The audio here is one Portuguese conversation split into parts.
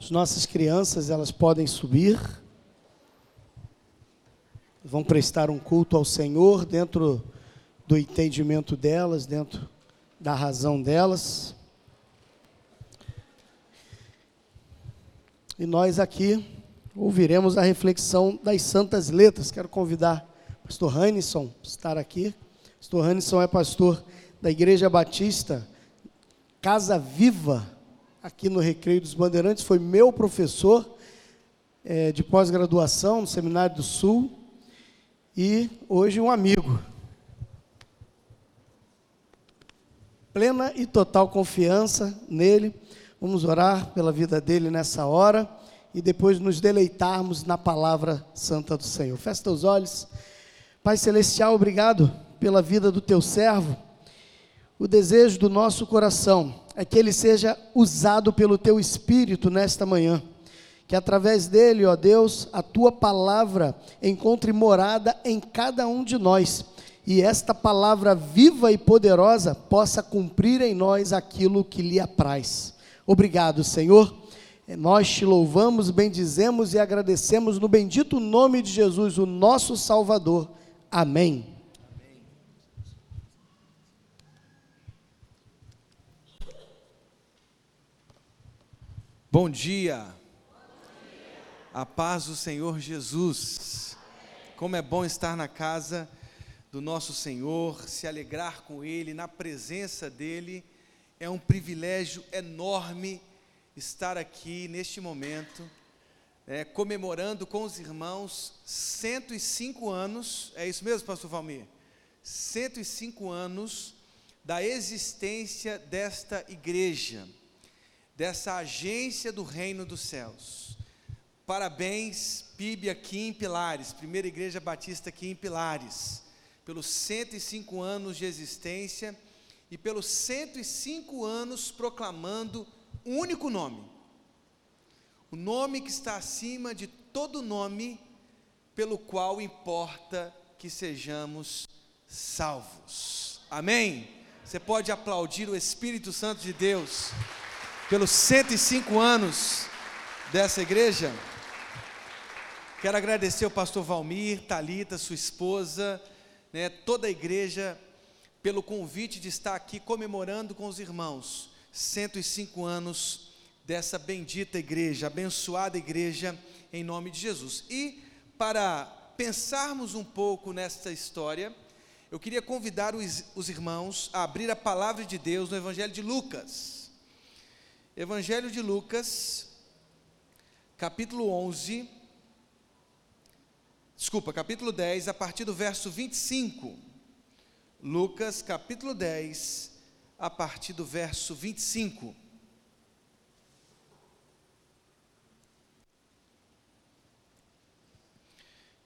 As nossas crianças, elas podem subir. Vão prestar um culto ao Senhor dentro do entendimento delas, dentro da razão delas. E nós aqui ouviremos a reflexão das Santas Letras. Quero convidar o pastor Hannisson para estar aqui. O pastor Hannisson é pastor da Igreja Batista Casa Viva, aqui no Recreio dos Bandeirantes, foi meu professor é, de pós-graduação no Seminário do Sul e hoje um amigo. Plena e total confiança nele. Vamos orar pela vida dele nessa hora e depois nos deleitarmos na palavra santa do Senhor. Fecha os olhos. Pai Celestial, obrigado pela vida do teu servo. O desejo do nosso coração é que ele seja usado pelo teu espírito nesta manhã. Que através dele, ó Deus, a tua palavra encontre morada em cada um de nós e esta palavra viva e poderosa possa cumprir em nós aquilo que lhe apraz. Obrigado, Senhor. Nós te louvamos, bendizemos e agradecemos no bendito nome de Jesus, o nosso Salvador. Amém. Bom dia. A paz do Senhor Jesus. Como é bom estar na casa do nosso Senhor, se alegrar com Ele, na presença dEle. É um privilégio enorme estar aqui neste momento, é, comemorando com os irmãos 105 anos. É isso mesmo, Pastor Valmir? 105 anos da existência desta igreja dessa agência do reino dos céus. Parabéns, PIB aqui em Pilares, Primeira Igreja Batista aqui em Pilares, pelos 105 anos de existência e pelos 105 anos proclamando um único nome. O nome que está acima de todo nome, pelo qual importa que sejamos salvos. Amém? Você pode aplaudir o Espírito Santo de Deus pelos 105 anos dessa igreja. Quero agradecer ao pastor Valmir, Talita, sua esposa, né, toda a igreja pelo convite de estar aqui comemorando com os irmãos 105 anos dessa bendita igreja, abençoada igreja em nome de Jesus. E para pensarmos um pouco nesta história, eu queria convidar os, os irmãos a abrir a palavra de Deus no Evangelho de Lucas. Evangelho de Lucas, capítulo 11, desculpa, capítulo 10, a partir do verso 25. Lucas, capítulo 10, a partir do verso 25.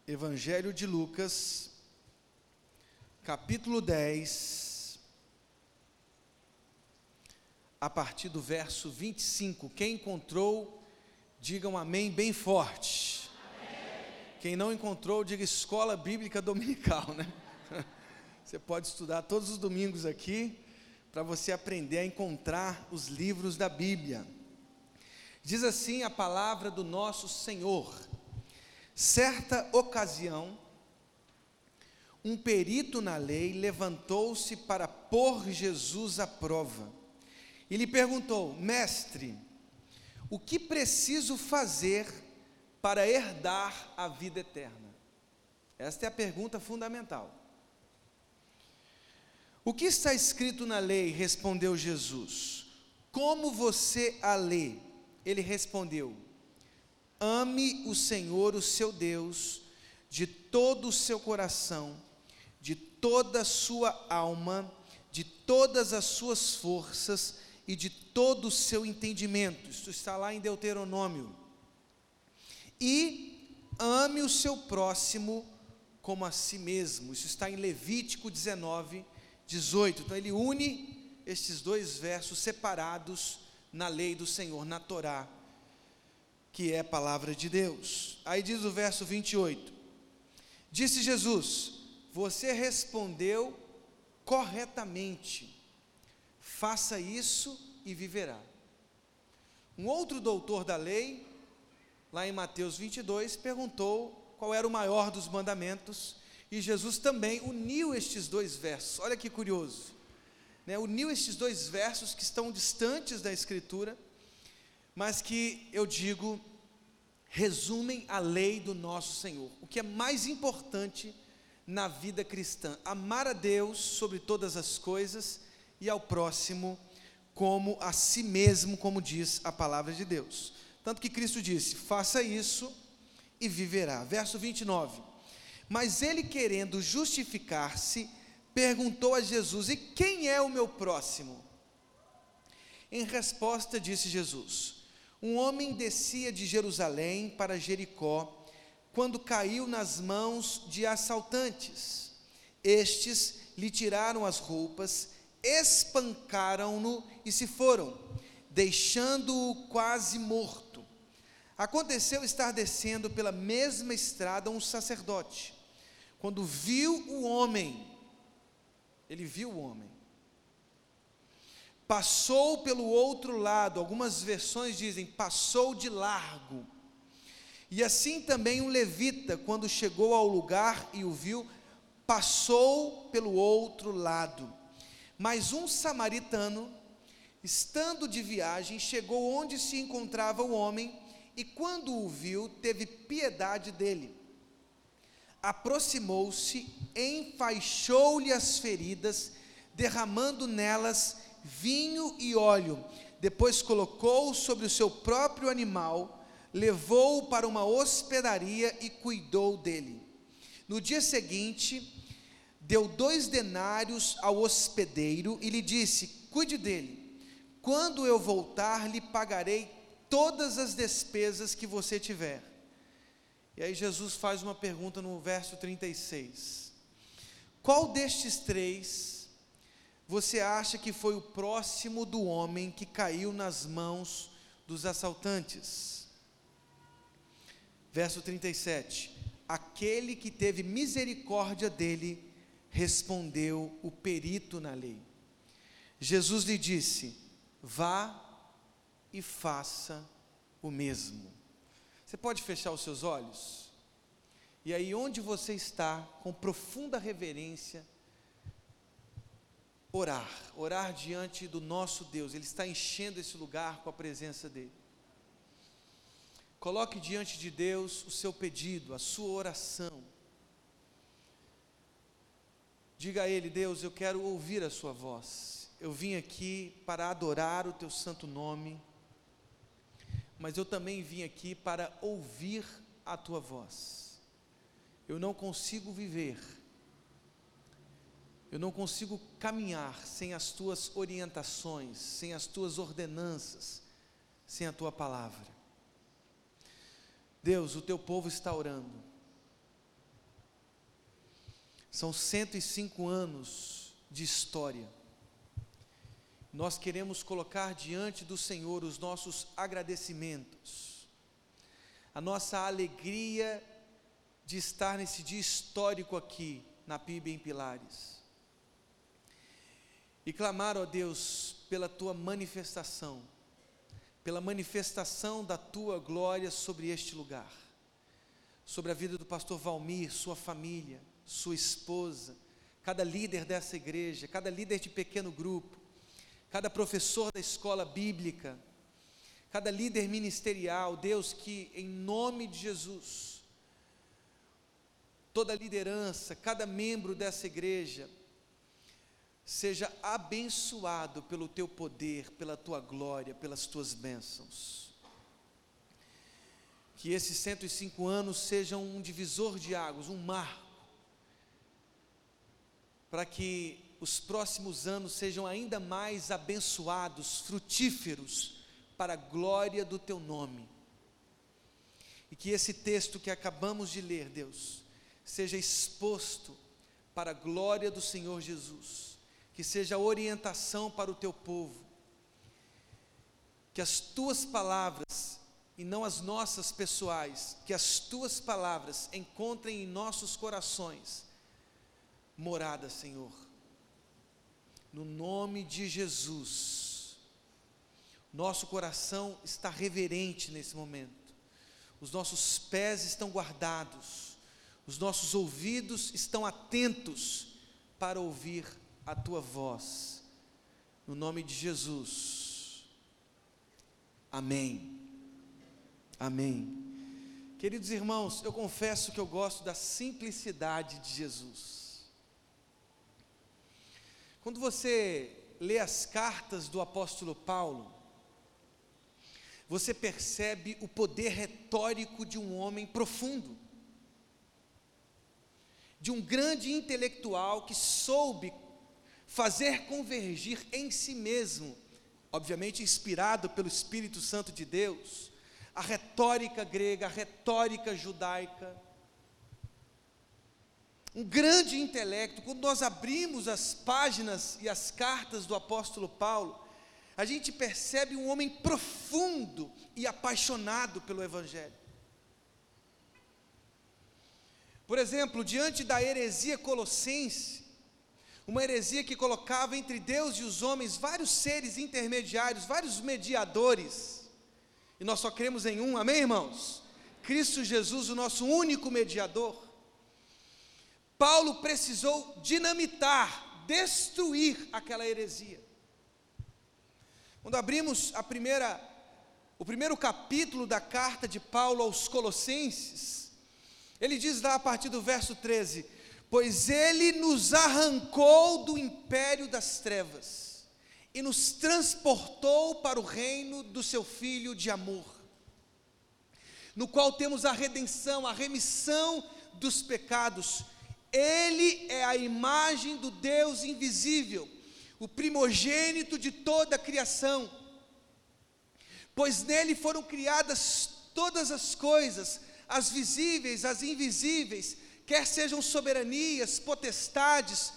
Evangelho de Lucas, capítulo 10, a partir do verso 25. Quem encontrou, diga um amém bem forte. Amém. Quem não encontrou, diga escola bíblica dominical, né? Você pode estudar todos os domingos aqui para você aprender a encontrar os livros da Bíblia. Diz assim a palavra do nosso Senhor. Certa ocasião, um perito na lei levantou-se para pôr Jesus à prova e lhe perguntou: Mestre, o que preciso fazer para herdar a vida eterna? Esta é a pergunta fundamental. O que está escrito na lei? respondeu Jesus. Como você a lê? Ele respondeu: Ame o Senhor, o seu Deus, de todo o seu coração, de toda a sua alma, de todas as suas forças e de todo o seu entendimento. Isso está lá em Deuteronômio. E ame o seu próximo como a si mesmo. Isso está em Levítico 19, 18. Então ele une estes dois versos separados na lei do Senhor, na Torá, que é a palavra de Deus. Aí diz o verso 28. Disse Jesus: Você respondeu corretamente faça isso e viverá. Um outro doutor da lei, lá em Mateus 22, perguntou qual era o maior dos mandamentos, e Jesus também uniu estes dois versos. Olha que curioso. Né? Uniu estes dois versos que estão distantes da Escritura, mas que eu digo resumem a lei do nosso Senhor. O que é mais importante na vida cristã: amar a Deus sobre todas as coisas e ao próximo como a si mesmo, como diz a palavra de Deus. Tanto que Cristo disse: faça isso e viverá. Verso 29. Mas ele, querendo justificar-se, perguntou a Jesus: E quem é o meu próximo? Em resposta, disse Jesus: um homem descia de Jerusalém para Jericó, quando caiu nas mãos de assaltantes. Estes lhe tiraram as roupas, espancaram-no e se foram, deixando-o quase morto. Aconteceu estar descendo pela mesma estrada um sacerdote. Quando viu o homem, ele viu o homem, passou pelo outro lado, algumas versões dizem passou de largo. E assim também um levita, quando chegou ao lugar e o viu, passou pelo outro lado. Mas um samaritano, estando de viagem, chegou onde se encontrava o homem e, quando o viu, teve piedade dele. Aproximou-se, enfaixou-lhe as feridas, derramando nelas vinho e óleo. Depois colocou sobre o seu próprio animal, levou-o para uma hospedaria e cuidou dele. No dia seguinte, deu dois denários ao hospedeiro e lhe disse: Cuide dele. Quando eu voltar, lhe pagarei todas as despesas que você tiver. E aí Jesus faz uma pergunta no verso 36. Qual destes três você acha que foi o próximo do homem que caiu nas mãos dos assaltantes? Verso 37: Aquele que teve misericórdia dele, respondeu o perito na lei. Jesus lhe disse: Vá e faça o mesmo. Você pode fechar os seus olhos? E aí, onde você está, com profunda reverência, orar, orar diante do nosso Deus. Ele está enchendo esse lugar com a presença dele. Coloque diante de Deus o seu pedido, a sua oração. Diga a Ele, Deus, eu quero ouvir a Sua voz. Eu vim aqui para adorar o Teu santo nome, mas eu também vim aqui para ouvir a Tua voz. Eu não consigo viver eu não consigo caminhar sem as tuas orientações, sem as tuas ordenanças, sem a tua palavra. Deus, o teu povo está orando. São 105 anos de história. Nós queremos colocar diante do Senhor os nossos agradecimentos, a nossa alegria de estar nesse dia histórico aqui na PIB em Pilares e clamar, ó Deus, pela tua manifestação, pela manifestação da tua glória sobre este lugar, sobre a vida do pastor Valmir, sua família, sua esposa, cada líder dessa igreja, cada líder de pequeno grupo, cada professor da escola bíblica, cada líder ministerial, Deus, que em nome de Jesus, toda liderança, cada membro dessa igreja, seja abençoado pelo teu poder, pela tua glória, pelas tuas bênçãos. Que esses 105 anos sejam um divisor de águas, um marco, para que os próximos anos sejam ainda mais abençoados, frutíferos, para a glória do teu nome. E que esse texto que acabamos de ler, Deus, seja exposto para a glória do Senhor Jesus que seja orientação para o teu povo, que as tuas palavras, e não as nossas pessoais, que as tuas palavras encontrem em nossos corações morada, Senhor, no nome de Jesus, nosso coração está reverente nesse momento, os nossos pés estão guardados, os nossos ouvidos estão atentos para ouvir a tua voz, no nome de Jesus, amém, amém. Queridos irmãos, eu confesso que eu gosto da simplicidade de Jesus. Quando você lê as cartas do apóstolo Paulo, você percebe o poder retórico de um homem profundo, de um grande intelectual que soube fazer convergir em si mesmo, obviamente inspirado pelo Espírito Santo de Deus, a retórica grega, a retórica judaica. Um grande intelecto, quando nós abrimos as páginas e as cartas do apóstolo Paulo, a gente percebe um homem profundo e apaixonado pelo Evangelho. Por exemplo, diante da heresia colossense, uma heresia que colocava entre Deus e os homens vários seres intermediários, vários mediadores, e nós só cremos em um, amém, irmãos? Cristo Jesus, o nosso único mediador. Paulo precisou dinamitar, destruir aquela heresia. Quando abrimos a primeira, o primeiro capítulo da carta de Paulo aos Colossenses, ele diz lá a partir do verso 13: Pois ele nos arrancou do império das trevas e nos transportou para o reino do seu Filho de amor, no qual temos a redenção, a remissão dos pecados. Ele é a imagem do Deus invisível, o primogênito de toda a criação, pois nele foram criadas todas as coisas, as visíveis, as invisíveis, quer sejam soberanias, potestades,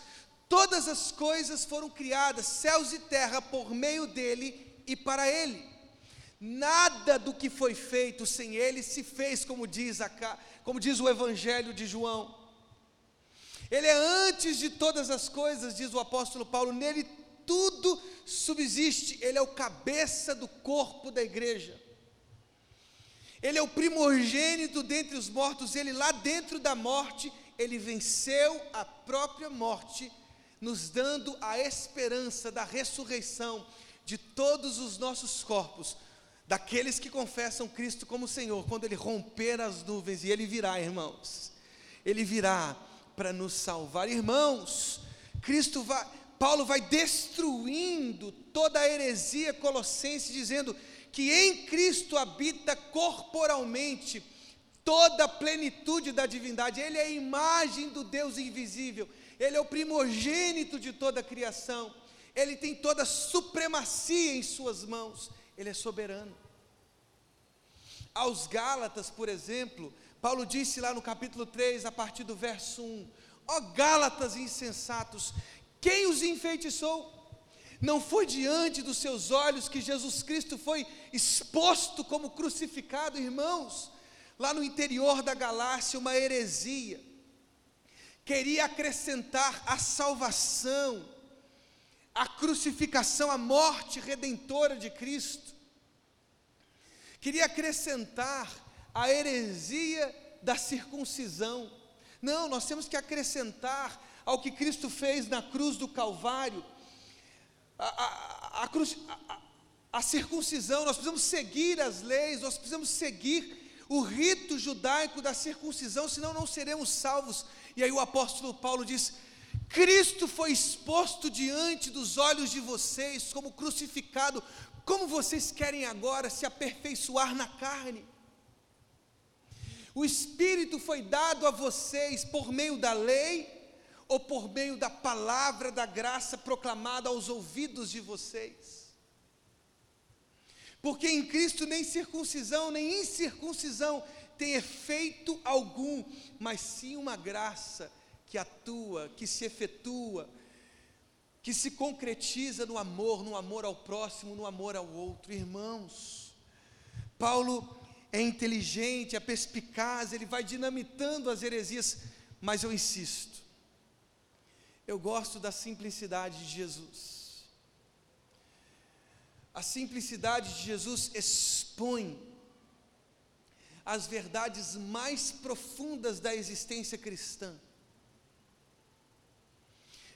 Todas as coisas foram criadas, céus e terra, por meio dele e para ele. Nada do que foi feito sem ele se fez, como diz, a, como diz o Evangelho de João. Ele é antes de todas as coisas, diz o apóstolo Paulo, nele tudo subsiste, ele é o cabeça do corpo da igreja. Ele é o primogênito dentre os mortos, ele lá dentro da morte, ele venceu a própria morte nos dando a esperança da ressurreição de todos os nossos corpos, daqueles que confessam Cristo como Senhor, quando Ele romper as nuvens, e Ele virá, irmãos, Ele virá para nos salvar, irmãos. Cristo vai, Paulo vai destruindo toda a heresia colossense, dizendo que em Cristo habita corporalmente toda a plenitude da divindade, Ele é a imagem do Deus invisível, ele é o primogênito de toda a criação, Ele tem toda a supremacia em Suas mãos, Ele é soberano. Aos Gálatas, por exemplo, Paulo disse lá no capítulo 3, a partir do verso 1: Ó Gálatas insensatos, quem os enfeitiçou? Não foi diante dos seus olhos que Jesus Cristo foi exposto como crucificado, irmãos? Lá no interior da Galácia, uma heresia queria acrescentar a salvação, a crucificação, a morte redentora de Cristo, queria acrescentar a heresia da circuncisão. Não, nós temos que acrescentar ao que Cristo fez na cruz do Calvário, a, a, a, cruz, a circuncisão, nós precisamos seguir as leis, nós precisamos seguir o rito judaico da circuncisão, senão não seremos salvos. E aí o apóstolo Paulo diz: Cristo foi exposto diante dos olhos de vocês como crucificado, como vocês querem agora se aperfeiçoar na carne? O Espírito foi dado a vocês por meio da lei ou por meio da palavra da graça proclamada aos ouvidos de vocês? Porque em Cristo nem circuncisão, nem incircuncisão tem efeito algum, mas sim uma graça que atua, que se efetua, que se concretiza no amor, no amor ao próximo, no amor ao outro. Irmãos, Paulo é inteligente, é perspicaz, ele vai dinamitando as heresias, mas eu insisto, eu gosto da simplicidade de Jesus. A simplicidade de Jesus expõe as verdades mais profundas da existência cristã.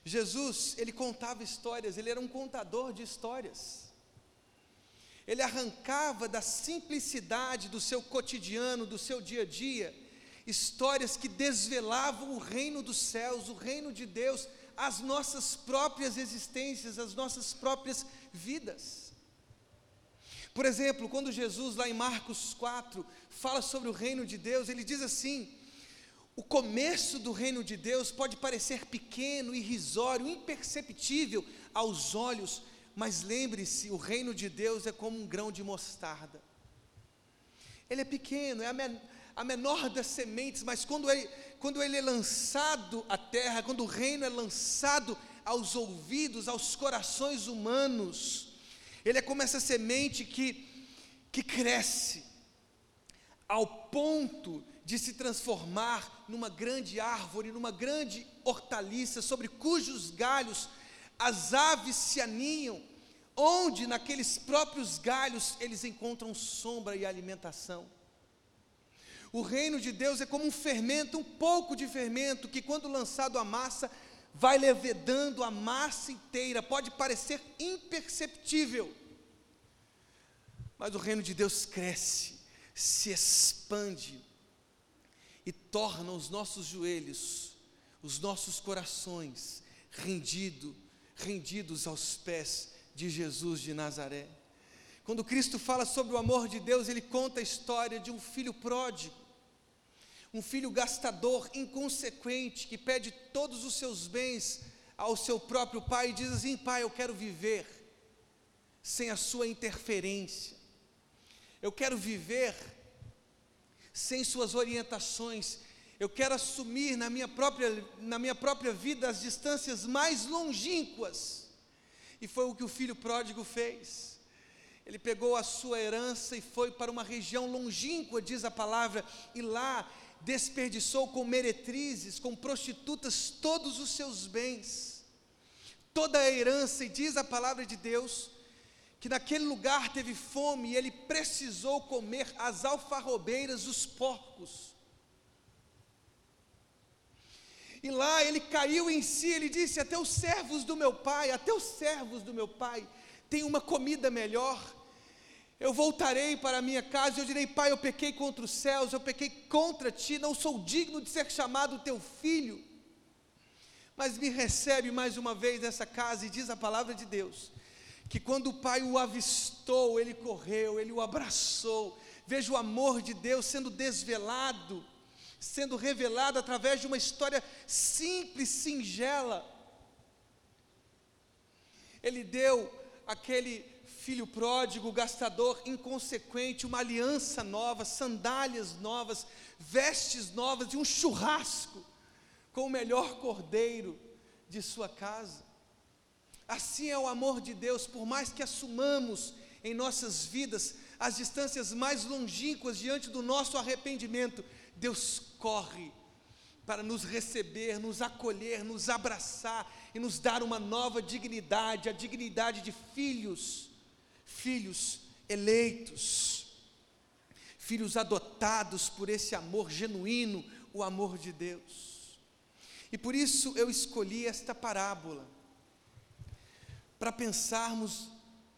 Jesus, ele contava histórias, ele era um contador de histórias. Ele arrancava da simplicidade do seu cotidiano, do seu dia a dia, histórias que desvelavam o reino dos céus, o reino de Deus, as nossas próprias existências, as nossas próprias vidas. Por exemplo, quando Jesus, lá em Marcos 4, fala sobre o reino de Deus, ele diz assim: o começo do reino de Deus pode parecer pequeno, irrisório, imperceptível aos olhos, mas lembre-se: o reino de Deus é como um grão de mostarda. Ele é pequeno, é a, men a menor das sementes, mas quando ele, quando ele é lançado à terra, quando o reino é lançado aos ouvidos, aos corações humanos, ele é como essa semente que, que cresce, ao ponto de se transformar numa grande árvore, numa grande hortaliça, sobre cujos galhos as aves se aninham, onde naqueles próprios galhos eles encontram sombra e alimentação. O reino de Deus é como um fermento, um pouco de fermento, que quando lançado à massa, vai levedando a massa inteira, pode parecer imperceptível, mas o reino de Deus cresce, se expande e torna os nossos joelhos, os nossos corações rendido, rendidos aos pés de Jesus de Nazaré. Quando Cristo fala sobre o amor de Deus, ele conta a história de um filho pródigo, um filho gastador, inconsequente, que pede todos os seus bens ao seu próprio pai e diz assim: Pai, eu quero viver sem a sua interferência, eu quero viver sem suas orientações, eu quero assumir na minha própria, na minha própria vida as distâncias mais longínquas. E foi o que o filho pródigo fez. Ele pegou a sua herança e foi para uma região longínqua, diz a palavra, e lá desperdiçou com meretrizes, com prostitutas, todos os seus bens, toda a herança, e diz a palavra de Deus, que naquele lugar teve fome e ele precisou comer as alfarrobeiras dos porcos. E lá ele caiu em si, ele disse: Até os servos do meu pai, até os servos do meu pai têm uma comida melhor. Eu voltarei para a minha casa e eu direi: Pai, eu pequei contra os céus, eu pequei contra ti, não sou digno de ser chamado teu filho. Mas me recebe mais uma vez nessa casa e diz a palavra de Deus que quando o pai o avistou, ele correu, ele o abraçou. Veja o amor de Deus sendo desvelado sendo revelado através de uma história simples, singela. Ele deu aquele filho pródigo, gastador, inconsequente, uma aliança nova, sandálias novas, vestes novas e um churrasco com o melhor cordeiro de sua casa. Assim é o amor de Deus, por mais que assumamos em nossas vidas as distâncias mais longínquas diante do nosso arrependimento, Deus corre para nos receber, nos acolher, nos abraçar e nos dar uma nova dignidade, a dignidade de filhos, filhos eleitos, filhos adotados por esse amor genuíno, o amor de Deus. E por isso eu escolhi esta parábola, para pensarmos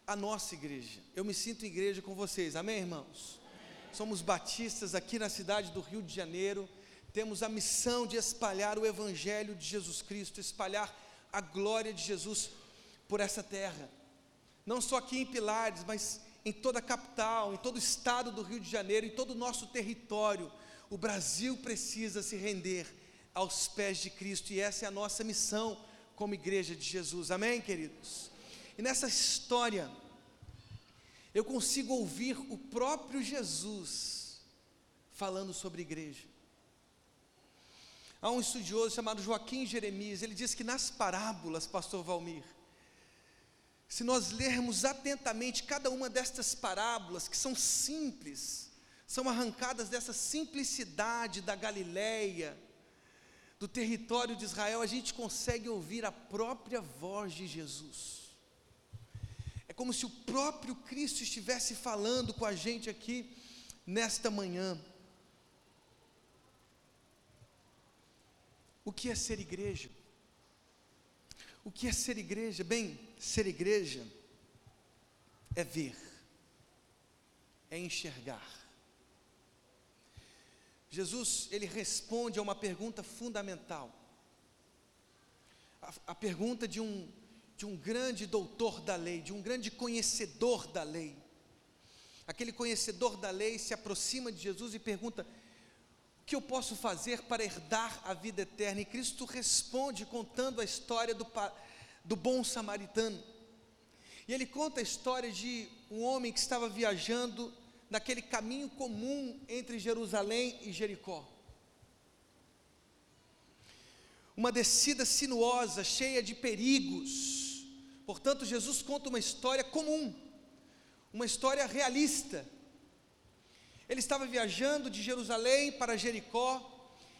a nossa igreja. Eu me sinto igreja com vocês, amém, irmãos? Somos batistas aqui na cidade do Rio de Janeiro, temos a missão de espalhar o Evangelho de Jesus Cristo, espalhar a glória de Jesus por essa terra, não só aqui em Pilares, mas em toda a capital, em todo o estado do Rio de Janeiro, em todo o nosso território. O Brasil precisa se render aos pés de Cristo e essa é a nossa missão como igreja de Jesus, amém, queridos? E nessa história, eu consigo ouvir o próprio Jesus falando sobre igreja. Há um estudioso chamado Joaquim Jeremias, ele diz que nas parábolas, pastor Valmir, se nós lermos atentamente cada uma destas parábolas, que são simples, são arrancadas dessa simplicidade da Galileia, do território de Israel, a gente consegue ouvir a própria voz de Jesus. É como se o próprio Cristo estivesse falando com a gente aqui nesta manhã. O que é ser igreja? O que é ser igreja? Bem, ser igreja é ver, é enxergar. Jesus, ele responde a uma pergunta fundamental. A, a pergunta de um, de um grande doutor da lei, de um grande conhecedor da lei. Aquele conhecedor da lei se aproxima de Jesus e pergunta: O que eu posso fazer para herdar a vida eterna? E Cristo responde contando a história do, do bom samaritano. E ele conta a história de um homem que estava viajando naquele caminho comum entre Jerusalém e Jericó. Uma descida sinuosa, cheia de perigos. Portanto, Jesus conta uma história comum, uma história realista. Ele estava viajando de Jerusalém para Jericó,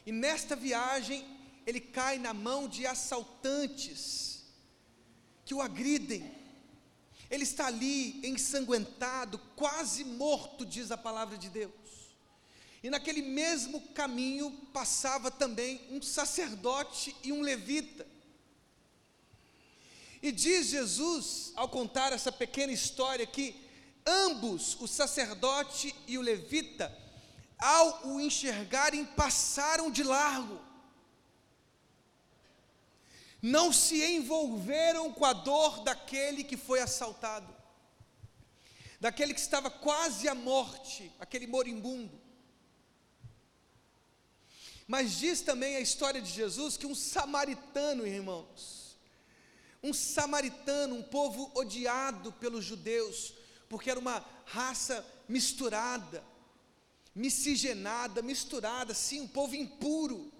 e nesta viagem ele cai na mão de assaltantes que o agridem ele está ali ensanguentado, quase morto, diz a palavra de Deus. E naquele mesmo caminho passava também um sacerdote e um levita. E diz Jesus, ao contar essa pequena história, que ambos, o sacerdote e o levita, ao o enxergarem, passaram de largo não se envolveram com a dor daquele que foi assaltado, daquele que estava quase à morte, aquele moribundo. Mas diz também a história de Jesus que um samaritano, irmãos, um samaritano, um povo odiado pelos judeus, porque era uma raça misturada, miscigenada, misturada, sim, um povo impuro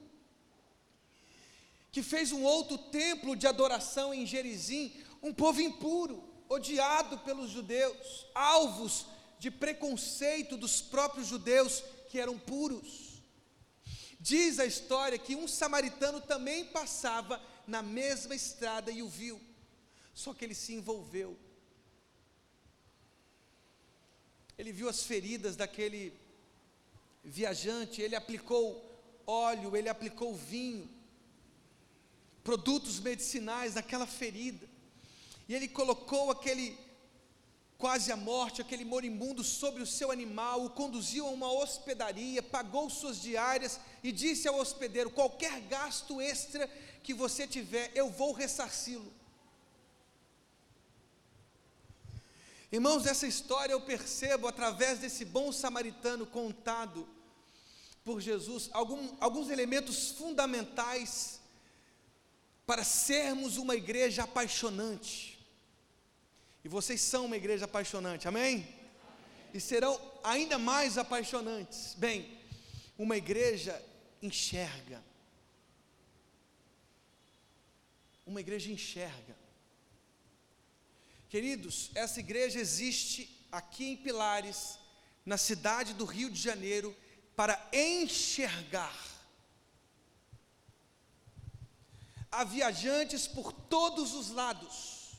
que fez um outro templo de adoração em Gerizim, um povo impuro, odiado pelos judeus, alvos de preconceito dos próprios judeus que eram puros. Diz a história que um samaritano também passava na mesma estrada e o viu, só que ele se envolveu. Ele viu as feridas daquele viajante, ele aplicou óleo, ele aplicou vinho, produtos medicinais naquela ferida. E ele colocou aquele quase à morte, aquele moribundo sobre o seu animal, o conduziu a uma hospedaria, pagou suas diárias e disse ao hospedeiro: qualquer gasto extra que você tiver, eu vou ressarci-lo. Irmãos, essa história eu percebo através desse bom samaritano contado por Jesus, algum, alguns elementos fundamentais para sermos uma igreja apaixonante. E vocês são uma igreja apaixonante, amém? amém? E serão ainda mais apaixonantes. Bem, uma igreja enxerga. Uma igreja enxerga. Queridos, essa igreja existe aqui em Pilares, na cidade do Rio de Janeiro, para enxergar há viajantes por todos os lados.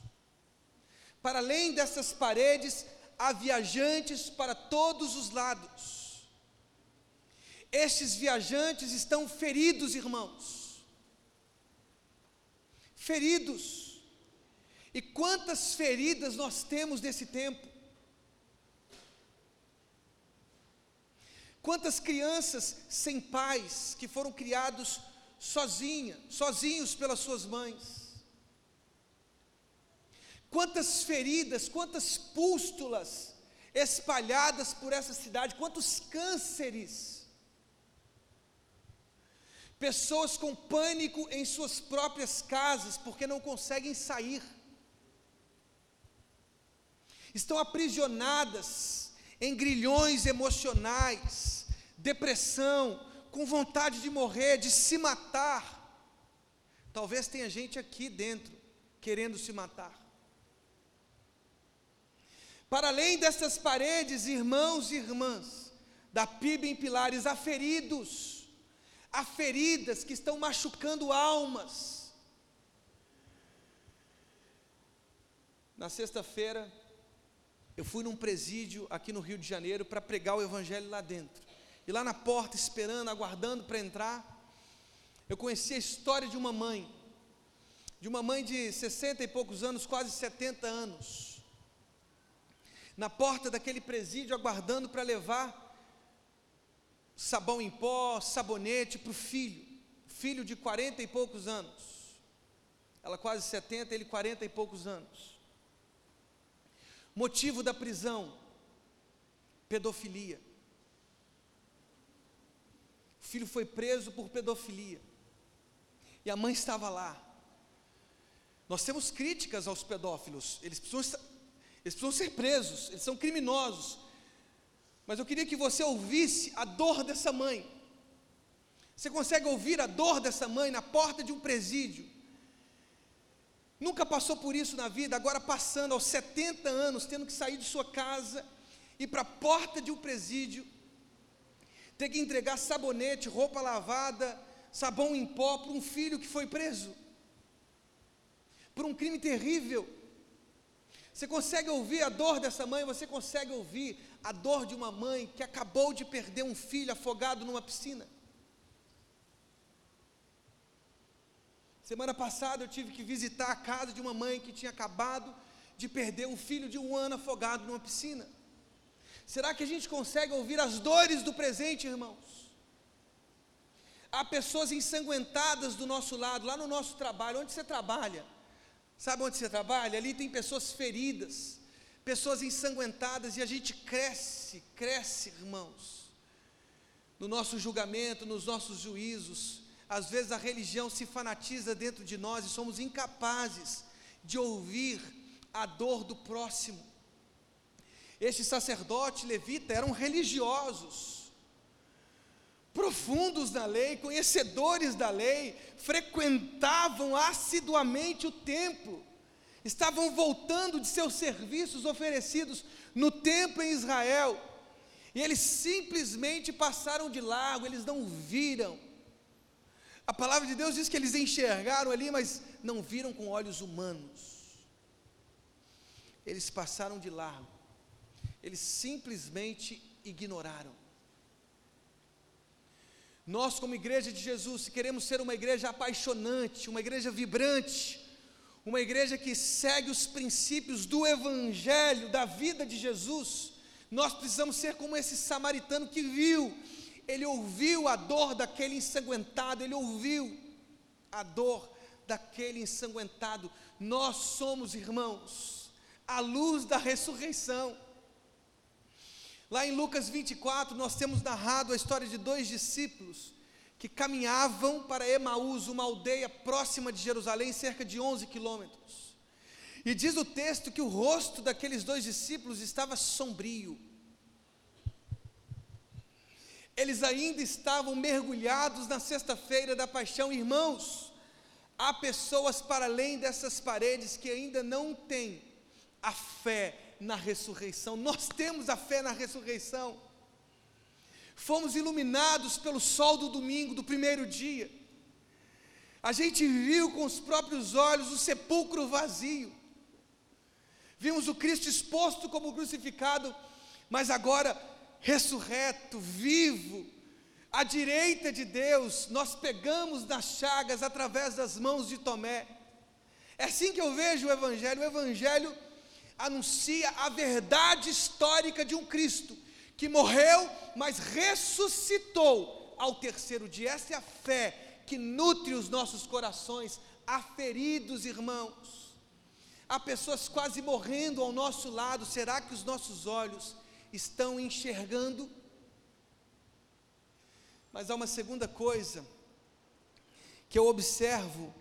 Para além dessas paredes, há viajantes para todos os lados. Estes viajantes estão feridos, irmãos. Feridos. E quantas feridas nós temos nesse tempo? Quantas crianças sem pais que foram criados sozinha, sozinhos pelas suas mães. Quantas feridas, quantas pústulas espalhadas por essa cidade, quantos cânceres. Pessoas com pânico em suas próprias casas porque não conseguem sair. Estão aprisionadas em grilhões emocionais, depressão, com vontade de morrer, de se matar. Talvez tenha gente aqui dentro querendo se matar. Para além dessas paredes, irmãos e irmãs, da PIB em Pilares, há feridos, há feridas que estão machucando almas. Na sexta-feira, eu fui num presídio aqui no Rio de Janeiro para pregar o evangelho lá dentro. E lá na porta, esperando, aguardando para entrar, eu conheci a história de uma mãe, de uma mãe de 60 e poucos anos, quase 70 anos, na porta daquele presídio, aguardando para levar sabão em pó, sabonete para o filho, filho de 40 e poucos anos. Ela quase 70, ele 40 e poucos anos. Motivo da prisão: pedofilia. O filho foi preso por pedofilia. E a mãe estava lá. Nós temos críticas aos pedófilos, eles precisam, eles precisam ser presos, eles são criminosos. Mas eu queria que você ouvisse a dor dessa mãe. Você consegue ouvir a dor dessa mãe na porta de um presídio? Nunca passou por isso na vida, agora passando aos 70 anos, tendo que sair de sua casa, ir para a porta de um presídio, ter que entregar sabonete, roupa lavada, sabão em pó para um filho que foi preso, por um crime terrível. Você consegue ouvir a dor dessa mãe, você consegue ouvir a dor de uma mãe que acabou de perder um filho afogado numa piscina. Semana passada eu tive que visitar a casa de uma mãe que tinha acabado de perder um filho de um ano afogado numa piscina. Será que a gente consegue ouvir as dores do presente, irmãos? Há pessoas ensanguentadas do nosso lado, lá no nosso trabalho, onde você trabalha Sabe onde você trabalha? Ali tem pessoas feridas, pessoas ensanguentadas, e a gente cresce, cresce, irmãos, no nosso julgamento, nos nossos juízos. Às vezes a religião se fanatiza dentro de nós e somos incapazes de ouvir a dor do próximo. Este sacerdote levita eram religiosos, profundos na lei, conhecedores da lei, frequentavam assiduamente o templo, estavam voltando de seus serviços oferecidos no templo em Israel, e eles simplesmente passaram de largo, eles não viram. A palavra de Deus diz que eles enxergaram ali, mas não viram com olhos humanos. Eles passaram de largo, eles simplesmente ignoraram. Nós, como igreja de Jesus, se queremos ser uma igreja apaixonante, uma igreja vibrante, uma igreja que segue os princípios do Evangelho, da vida de Jesus, nós precisamos ser como esse samaritano que viu, ele ouviu a dor daquele ensanguentado, ele ouviu a dor daquele ensanguentado. Nós somos irmãos, a luz da ressurreição. Lá em Lucas 24, nós temos narrado a história de dois discípulos que caminhavam para Emaús, uma aldeia próxima de Jerusalém, cerca de 11 quilômetros. E diz o texto que o rosto daqueles dois discípulos estava sombrio. Eles ainda estavam mergulhados na sexta-feira da paixão, irmãos. Há pessoas para além dessas paredes que ainda não têm a fé na ressurreição. Nós temos a fé na ressurreição. Fomos iluminados pelo sol do domingo, do primeiro dia. A gente viu com os próprios olhos o sepulcro vazio. Vimos o Cristo exposto como crucificado, mas agora ressurreto, vivo, à direita de Deus, nós pegamos nas chagas através das mãos de Tomé. É assim que eu vejo o Evangelho. O Evangelho anuncia a verdade histórica de um Cristo que morreu, mas ressuscitou ao terceiro dia. Essa é a fé que nutre os nossos corações, aferidos irmãos. Há pessoas quase morrendo ao nosso lado, será que os nossos olhos estão enxergando? Mas há uma segunda coisa que eu observo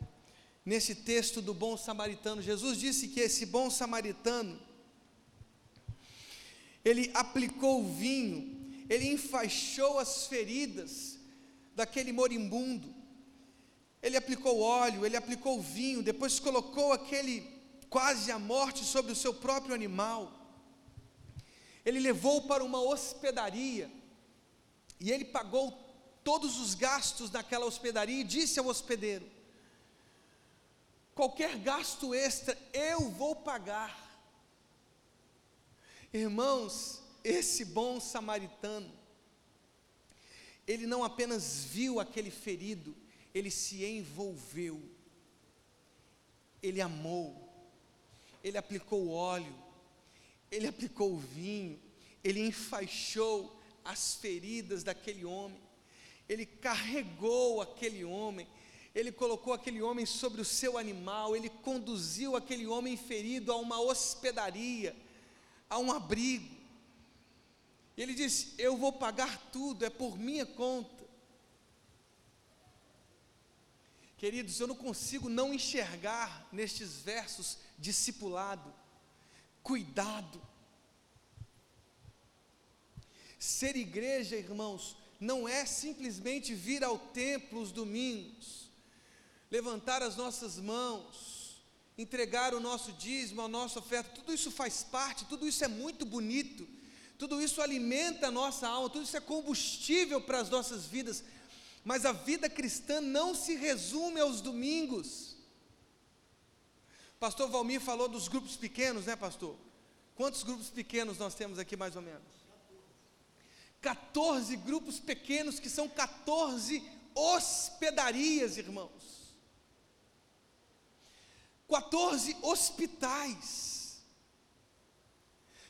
nesse texto do bom samaritano. Jesus disse que esse bom samaritano, ele aplicou o vinho, ele enfaixou as feridas daquele moribundo, ele aplicou óleo, ele aplicou vinho, depois colocou aquele quase a morte sobre o seu próprio animal, ele levou para uma hospedaria, e ele pagou todos os gastos daquela hospedaria e disse ao hospedeiro: qualquer gasto extra eu vou pagar. Irmãos, esse bom samaritano, ele não apenas viu aquele ferido, ele se envolveu, ele amou, ele aplicou óleo, ele aplicou vinho, ele enfaixou as feridas daquele homem, ele carregou aquele homem, ele colocou aquele homem sobre o seu animal, ele conduziu aquele homem ferido a uma hospedaria, a um abrigo. Ele disse: Eu vou pagar tudo, é por minha conta. Queridos, eu não consigo não enxergar nestes versos discipulado, cuidado. Ser igreja, irmãos, não é simplesmente vir ao templo os domingos, levantar as nossas mãos, entregar o nosso dízimo, a nossa oferta, tudo isso faz parte, tudo isso é muito bonito, tudo isso alimenta a nossa alma, tudo isso é combustível para as nossas vidas, mas a vida cristã não se resume aos domingos. Pastor Valmir falou dos grupos pequenos, né, pastor? Quantos grupos pequenos nós temos aqui, mais ou menos? 14 grupos pequenos, que são 14 hospedarias, irmãos. 14 hospitais.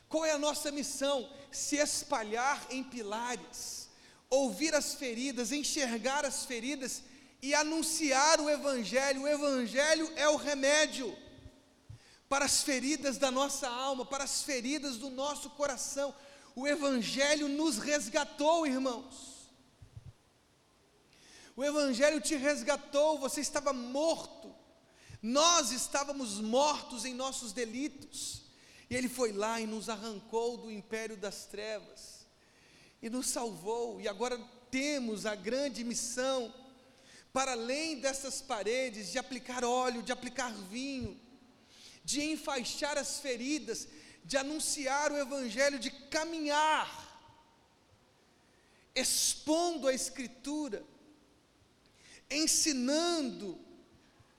Qual é a nossa missão? Se espalhar em pilares, ouvir as feridas, enxergar as feridas e anunciar o Evangelho. O Evangelho é o remédio para as feridas da nossa alma, para as feridas do nosso coração. O Evangelho nos resgatou, irmãos. O Evangelho te resgatou, você estava morto, nós estávamos mortos em nossos delitos, e Ele foi lá e nos arrancou do império das trevas, e nos salvou, e agora temos a grande missão, para além dessas paredes, de aplicar óleo, de aplicar vinho, de enfaixar as feridas, de anunciar o Evangelho, de caminhar, expondo a Escritura, ensinando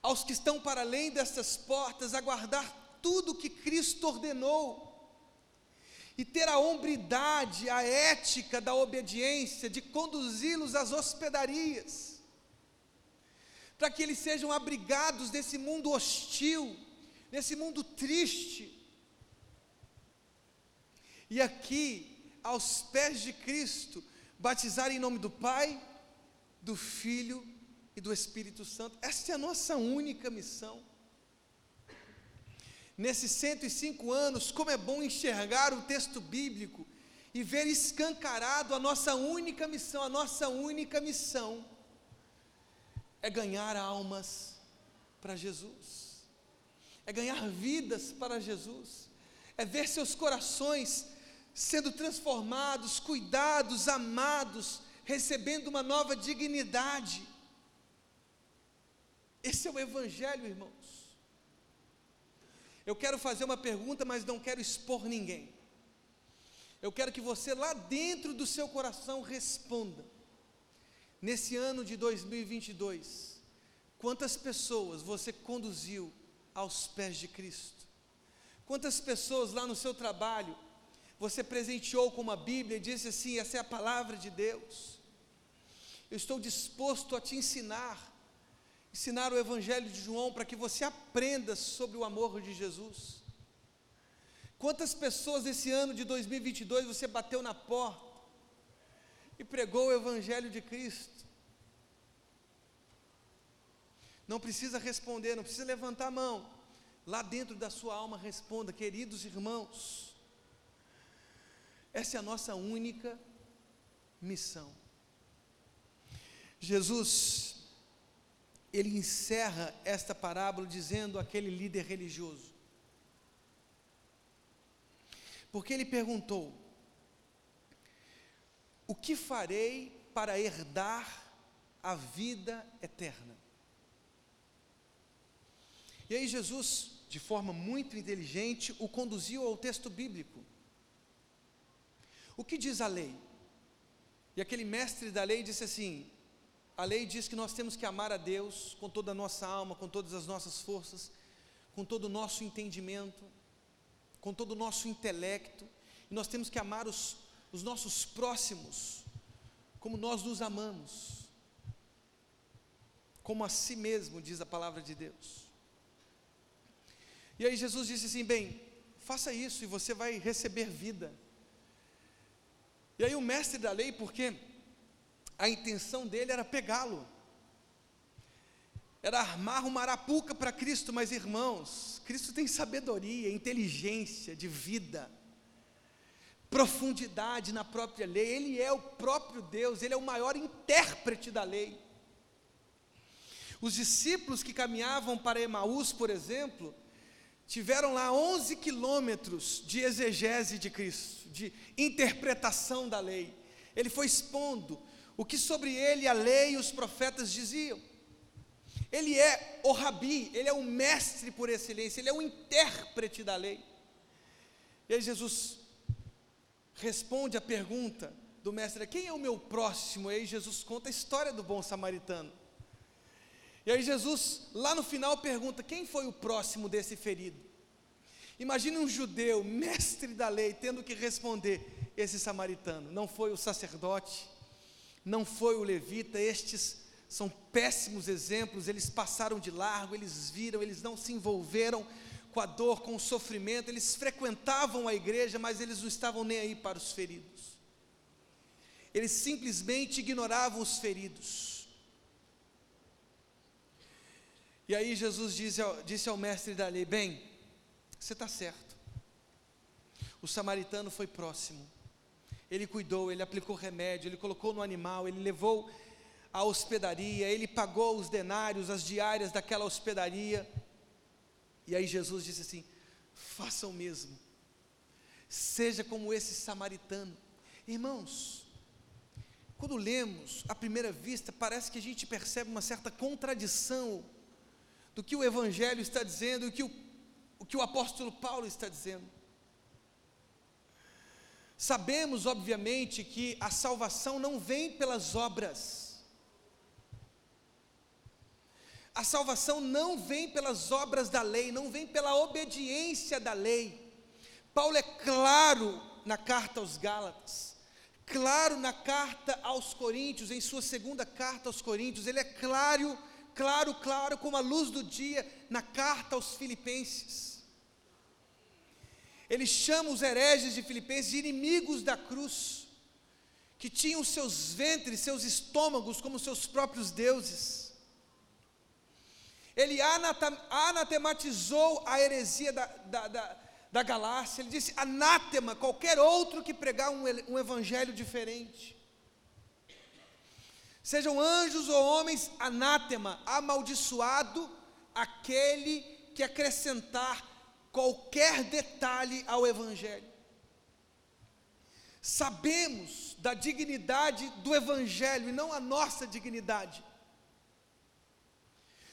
aos que estão para além dessas portas a guardar tudo que Cristo ordenou, e ter a hombridade, a ética da obediência, de conduzi-los às hospedarias, para que eles sejam abrigados nesse mundo hostil, nesse mundo triste, e aqui, aos pés de Cristo, batizar em nome do Pai, do Filho e do Espírito Santo. Esta é a nossa única missão. Nesses 105 anos, como é bom enxergar o texto bíblico e ver escancarado a nossa única missão, a nossa única missão é ganhar almas para Jesus, é ganhar vidas para Jesus, é ver seus corações sendo transformados, cuidados, amados, recebendo uma nova dignidade. Esse é o Evangelho, irmãos. Eu quero fazer uma pergunta, mas não quero expor ninguém. Eu quero que você, lá dentro do seu coração, responda. Nesse ano de 2022, quantas pessoas você conduziu aos pés de Cristo? Quantas pessoas lá no seu trabalho você presenteou com uma Bíblia e disse assim: essa é a palavra de Deus. Eu estou disposto a te ensinar, ensinar o Evangelho de João para que você aprenda sobre o amor de Jesus. Quantas pessoas esse ano de 2022 você bateu na porta e pregou o Evangelho de Cristo? Não precisa responder, não precisa levantar a mão. Lá dentro da sua alma responda, queridos irmãos. Essa é a nossa única missão. Jesus, ele encerra esta parábola dizendo àquele líder religioso, porque ele perguntou: O que farei para herdar a vida eterna? E aí Jesus, de forma muito inteligente, o conduziu ao texto bíblico. O que diz a lei? E aquele mestre da lei disse assim: a lei diz que nós temos que amar a Deus com toda a nossa alma, com todas as nossas forças, com todo o nosso entendimento, com todo o nosso intelecto, E nós temos que amar os, os nossos próximos como nós nos amamos, como a si mesmo, diz a palavra de Deus. E aí Jesus disse assim: bem, faça isso e você vai receber vida. E aí o mestre da lei, porque a intenção dele era pegá-lo, era armar uma arapuca para Cristo, mas irmãos, Cristo tem sabedoria, inteligência de vida, profundidade na própria lei, Ele é o próprio Deus, Ele é o maior intérprete da lei. Os discípulos que caminhavam para Emaús, por exemplo, tiveram lá 11 quilômetros de exegese de Cristo, de interpretação da lei. Ele foi expondo o que sobre ele a lei e os profetas diziam. Ele é o rabi, ele é o mestre por excelência, ele é o intérprete da lei. E aí Jesus responde a pergunta do mestre: quem é o meu próximo? E aí Jesus conta a história do bom samaritano. E aí Jesus, lá no final, pergunta: quem foi o próximo desse ferido? Imagine um judeu, mestre da lei, tendo que responder: esse samaritano. Não foi o sacerdote, não foi o levita, estes são péssimos exemplos, eles passaram de largo, eles viram, eles não se envolveram com a dor, com o sofrimento, eles frequentavam a igreja, mas eles não estavam nem aí para os feridos. Eles simplesmente ignoravam os feridos. E aí Jesus disse ao, disse ao mestre da lei: Bem, você está certo. O samaritano foi próximo. Ele cuidou, ele aplicou remédio, ele colocou no animal, ele levou a hospedaria, ele pagou os denários, as diárias daquela hospedaria. E aí Jesus disse assim: faça o mesmo, seja como esse samaritano. Irmãos, quando lemos à primeira vista, parece que a gente percebe uma certa contradição do que o Evangelho está dizendo e o que o, o que o apóstolo Paulo está dizendo. Sabemos, obviamente, que a salvação não vem pelas obras. A salvação não vem pelas obras da lei, não vem pela obediência da lei. Paulo é claro na carta aos Gálatas, claro na carta aos Coríntios, em sua segunda carta aos Coríntios, ele é claro claro, claro, como a luz do dia na carta aos Filipenses. Ele chama os hereges de Filipenses de inimigos da cruz, que tinham seus ventres, seus estômagos como seus próprios deuses. Ele anatematizou a heresia da, da, da, da Galácia, ele disse: anátema qualquer outro que pregar um, um evangelho diferente. Sejam anjos ou homens, anátema, amaldiçoado aquele que acrescentar qualquer detalhe ao Evangelho. Sabemos da dignidade do Evangelho e não a nossa dignidade.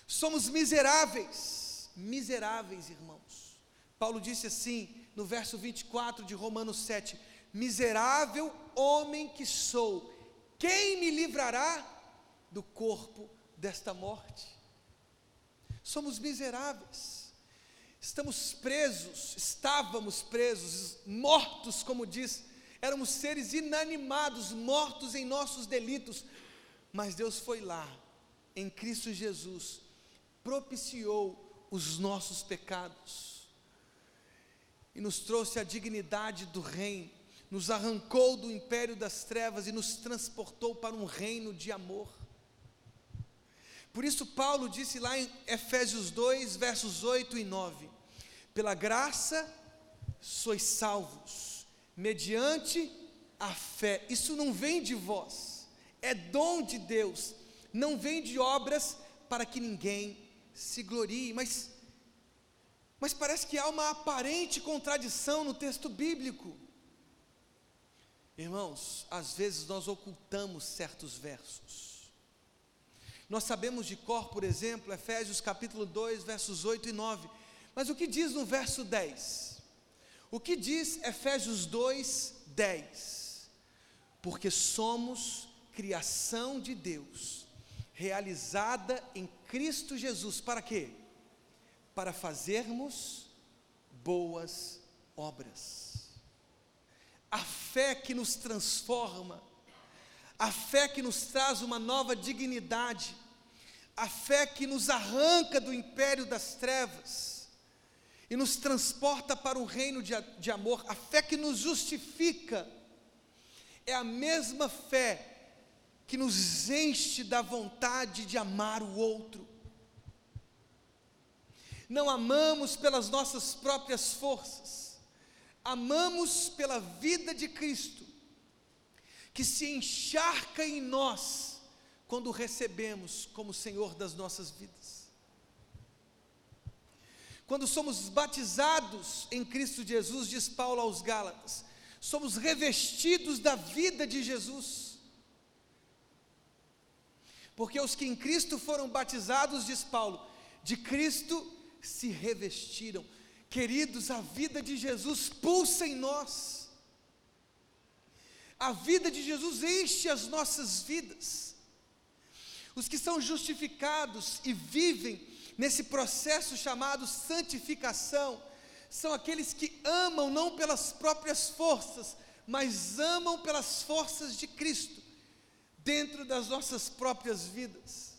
Somos miseráveis, miseráveis, irmãos. Paulo disse assim no verso 24 de Romanos 7: Miserável homem que sou, quem me livrará do corpo desta morte? Somos miseráveis, estamos presos, estávamos presos, mortos, como diz, éramos seres inanimados, mortos em nossos delitos, mas Deus foi lá, em Cristo Jesus, propiciou os nossos pecados. E nos trouxe a dignidade do reino nos arrancou do império das trevas e nos transportou para um reino de amor. Por isso, Paulo disse lá em Efésios 2, versos 8 e 9: Pela graça sois salvos, mediante a fé. Isso não vem de vós, é dom de Deus, não vem de obras para que ninguém se glorie. Mas, mas parece que há uma aparente contradição no texto bíblico. Irmãos, às vezes nós ocultamos certos versos. Nós sabemos de cor, por exemplo, Efésios capítulo 2, versos 8 e 9. Mas o que diz no verso 10? O que diz Efésios 2, 10? Porque somos criação de Deus, realizada em Cristo Jesus, para quê? Para fazermos boas obras a fé que nos transforma, a fé que nos traz uma nova dignidade, a fé que nos arranca do império das trevas e nos transporta para um reino de, de amor, a fé que nos justifica, é a mesma fé que nos enche da vontade de amar o outro. Não amamos pelas nossas próprias forças, amamos pela vida de Cristo, que se encharca em nós quando o recebemos como Senhor das nossas vidas. Quando somos batizados em Cristo Jesus, diz Paulo aos Gálatas, somos revestidos da vida de Jesus. Porque os que em Cristo foram batizados, diz Paulo, de Cristo se revestiram. Queridos, a vida de Jesus pulsa em nós. A vida de Jesus enche as nossas vidas. Os que são justificados e vivem nesse processo chamado santificação, são aqueles que amam não pelas próprias forças, mas amam pelas forças de Cristo, dentro das nossas próprias vidas.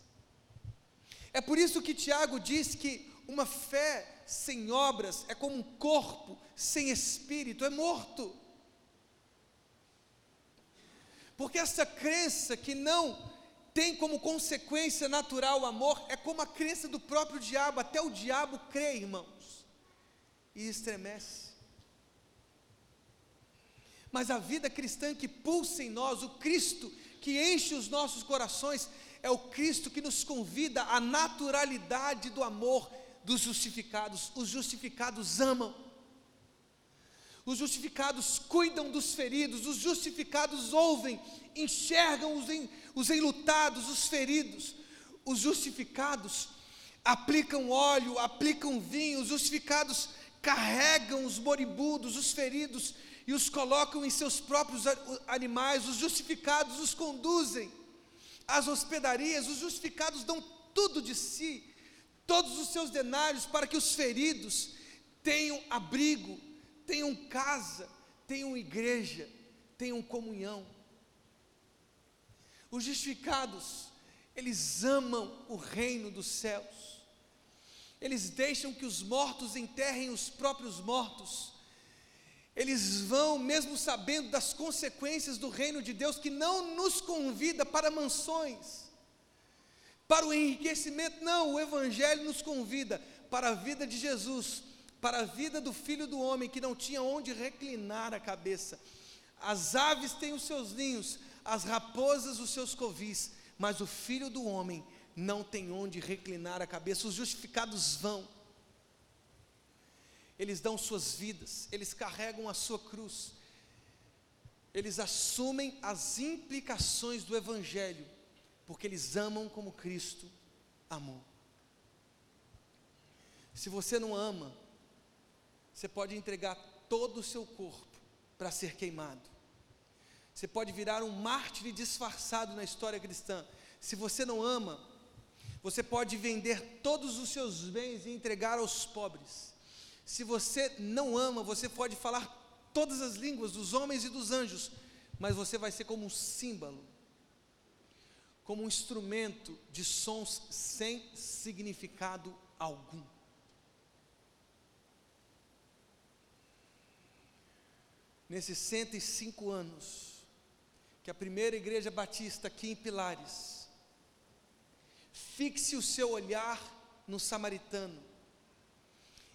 É por isso que Tiago diz que uma fé sem obras é como um corpo sem espírito, é morto. Porque essa crença que não tem como consequência natural o amor é como a crença do próprio diabo, até o diabo crê, irmãos, e estremece. Mas a vida cristã que pulsa em nós, o Cristo que enche os nossos corações, é o Cristo que nos convida à naturalidade do amor dos justificados. Os justificados amam. Os justificados cuidam dos feridos, os justificados ouvem, enxergam os, en, os enlutados, os feridos. Os justificados aplicam óleo, aplicam vinho, os justificados carregam os moribundos, os feridos e os colocam em seus próprios animais, os justificados os conduzem às hospedarias, os justificados dão tudo de si todos os seus denários para que os feridos tenham abrigo, tenham casa, tenham igreja, tenham comunhão. Os justificados, eles amam o reino dos céus, eles deixam que os mortos enterrem os próprios mortos, eles vão, mesmo sabendo das consequências do reino de Deus, que não nos convida para mansões, para o enriquecimento. Não, o Evangelho nos convida para a vida de Jesus, para a vida do Filho do Homem, que não tinha onde reclinar a cabeça. As aves têm os seus ninhos, as raposas os seus covis, mas o Filho do Homem não tem onde reclinar a cabeça. Os justificados vão, eles dão suas vidas, eles carregam a sua cruz, eles assumem as implicações do Evangelho porque eles amam como Cristo amou. Se você não ama, você pode entregar todo o seu corpo para ser queimado. Você pode virar um mártir disfarçado na história cristã. Se você não ama, você pode vender todos os seus bens e entregar aos pobres. Se você não ama, você pode falar todas as línguas dos homens e dos anjos, mas você vai ser como um símbolo como um instrumento de sons sem significado algum. Nesses 105 anos que a primeira igreja batista aqui em Pilares, fixe o seu olhar no samaritano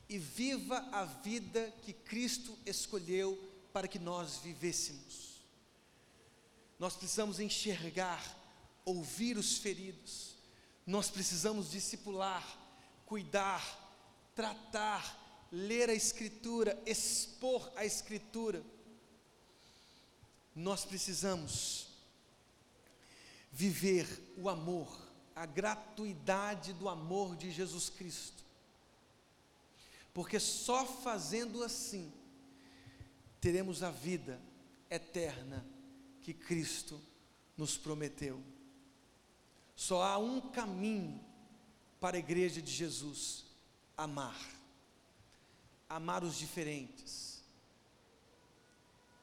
e viva a vida que Cristo escolheu para que nós vivêssemos. Nós precisamos enxergar ouvir os feridos, nós precisamos discipular, cuidar, tratar, ler a Escritura, expor a Escritura. Nós precisamos viver o amor, a gratuidade do amor de Jesus Cristo, porque só fazendo assim teremos a vida eterna que Cristo nos prometeu. Só há um caminho para a igreja de Jesus: amar. Amar os diferentes.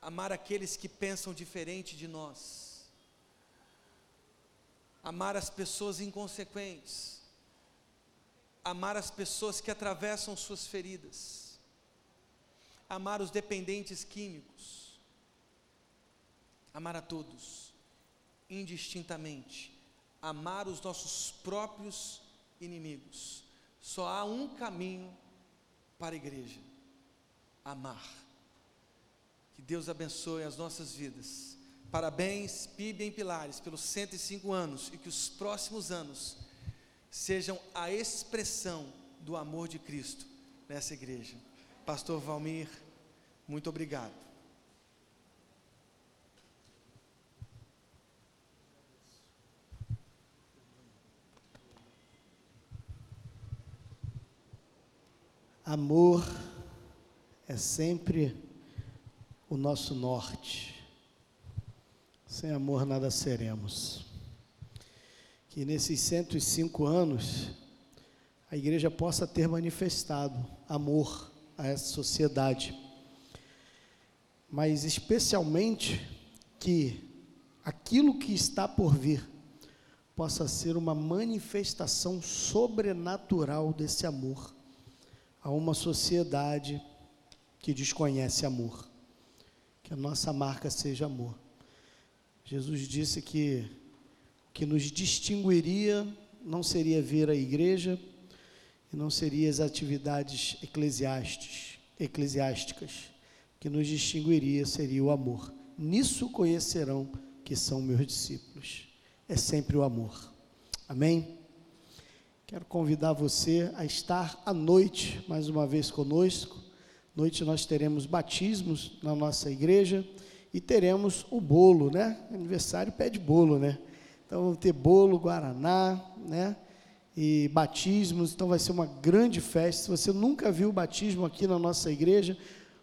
Amar aqueles que pensam diferente de nós, amar as pessoas inconsequentes, amar as pessoas que atravessam suas feridas, amar os dependentes químicos, amar a todos, indistintamente, amar os nossos próprios inimigos. Só há um caminho para a igreja: amar. Que Deus abençoe as nossas vidas. Parabéns, PIB em Pilares, pelos 105 anos e que os próximos anos sejam a expressão do amor de Cristo nessa igreja. Pastor Valmir, muito obrigado. Amor é sempre o nosso norte. Sem amor nada seremos. Que nesses 105 anos a igreja possa ter manifestado amor a essa sociedade. Mas especialmente que aquilo que está por vir possa ser uma manifestação sobrenatural desse amor a uma sociedade que desconhece amor. Que a nossa marca seja amor. Jesus disse que que nos distinguiria não seria vir à igreja e não seria as atividades eclesiásticas. O que nos distinguiria seria o amor. Nisso conhecerão que são meus discípulos. É sempre o amor. Amém? Quero convidar você a estar à noite, mais uma vez conosco. Noite nós teremos batismos na nossa igreja e teremos o bolo, né? Aniversário pede bolo, né? Então vamos ter bolo, guaraná, né? E batismos, então vai ser uma grande festa. Se você nunca viu o batismo aqui na nossa igreja,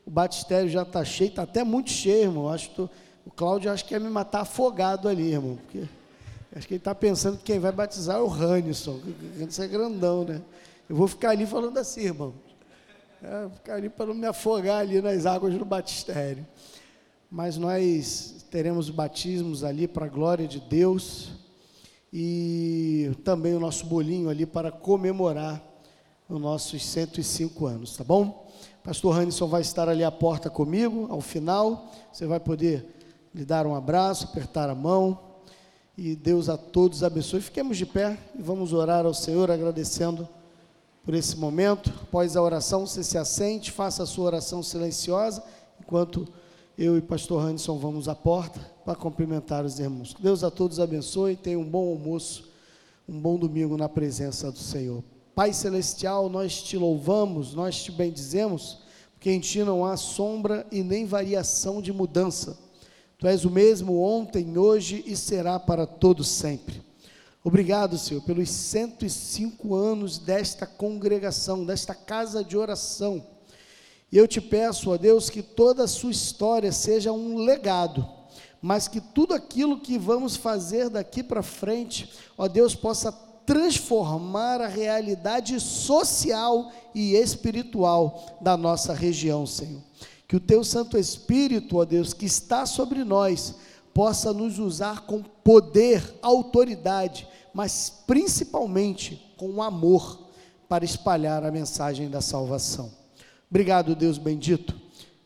o batistério já está cheio, está até muito cheio, irmão. Acho que tô, o Cláudio acho que quer me matar afogado ali, irmão, porque Acho que ele está pensando que quem vai batizar é o Ranison, que é grandão, né? Eu vou ficar ali falando assim, irmão. É, ficar ali para não me afogar ali nas águas do batistério. Mas nós teremos batismos ali para a glória de Deus e também o nosso bolinho ali para comemorar os nossos 105 anos, tá bom? Pastor Ranison vai estar ali à porta comigo, ao final. Você vai poder lhe dar um abraço, apertar a mão e Deus a todos abençoe. Fiquemos de pé e vamos orar ao Senhor agradecendo por esse momento. Após a oração, você se assente, faça a sua oração silenciosa, enquanto eu e pastor Hanson vamos à porta para cumprimentar os irmãos. Deus a todos abençoe, tenha um bom almoço, um bom domingo na presença do Senhor. Pai celestial, nós te louvamos, nós te bendizemos, porque em ti não há sombra e nem variação de mudança. Tu és o mesmo ontem, hoje e será para todo sempre. Obrigado, Senhor, pelos 105 anos desta congregação, desta casa de oração. E eu te peço, ó Deus, que toda a sua história seja um legado, mas que tudo aquilo que vamos fazer daqui para frente, ó Deus, possa transformar a realidade social e espiritual da nossa região, Senhor. Que o teu Santo Espírito, ó Deus, que está sobre nós, possa nos usar com poder, autoridade, mas principalmente com amor para espalhar a mensagem da salvação. Obrigado, Deus bendito,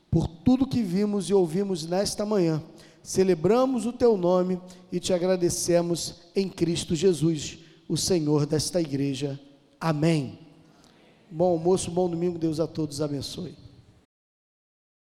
por tudo que vimos e ouvimos nesta manhã. Celebramos o teu nome e te agradecemos em Cristo Jesus, o Senhor desta igreja. Amém. Bom almoço, bom domingo, Deus a todos abençoe.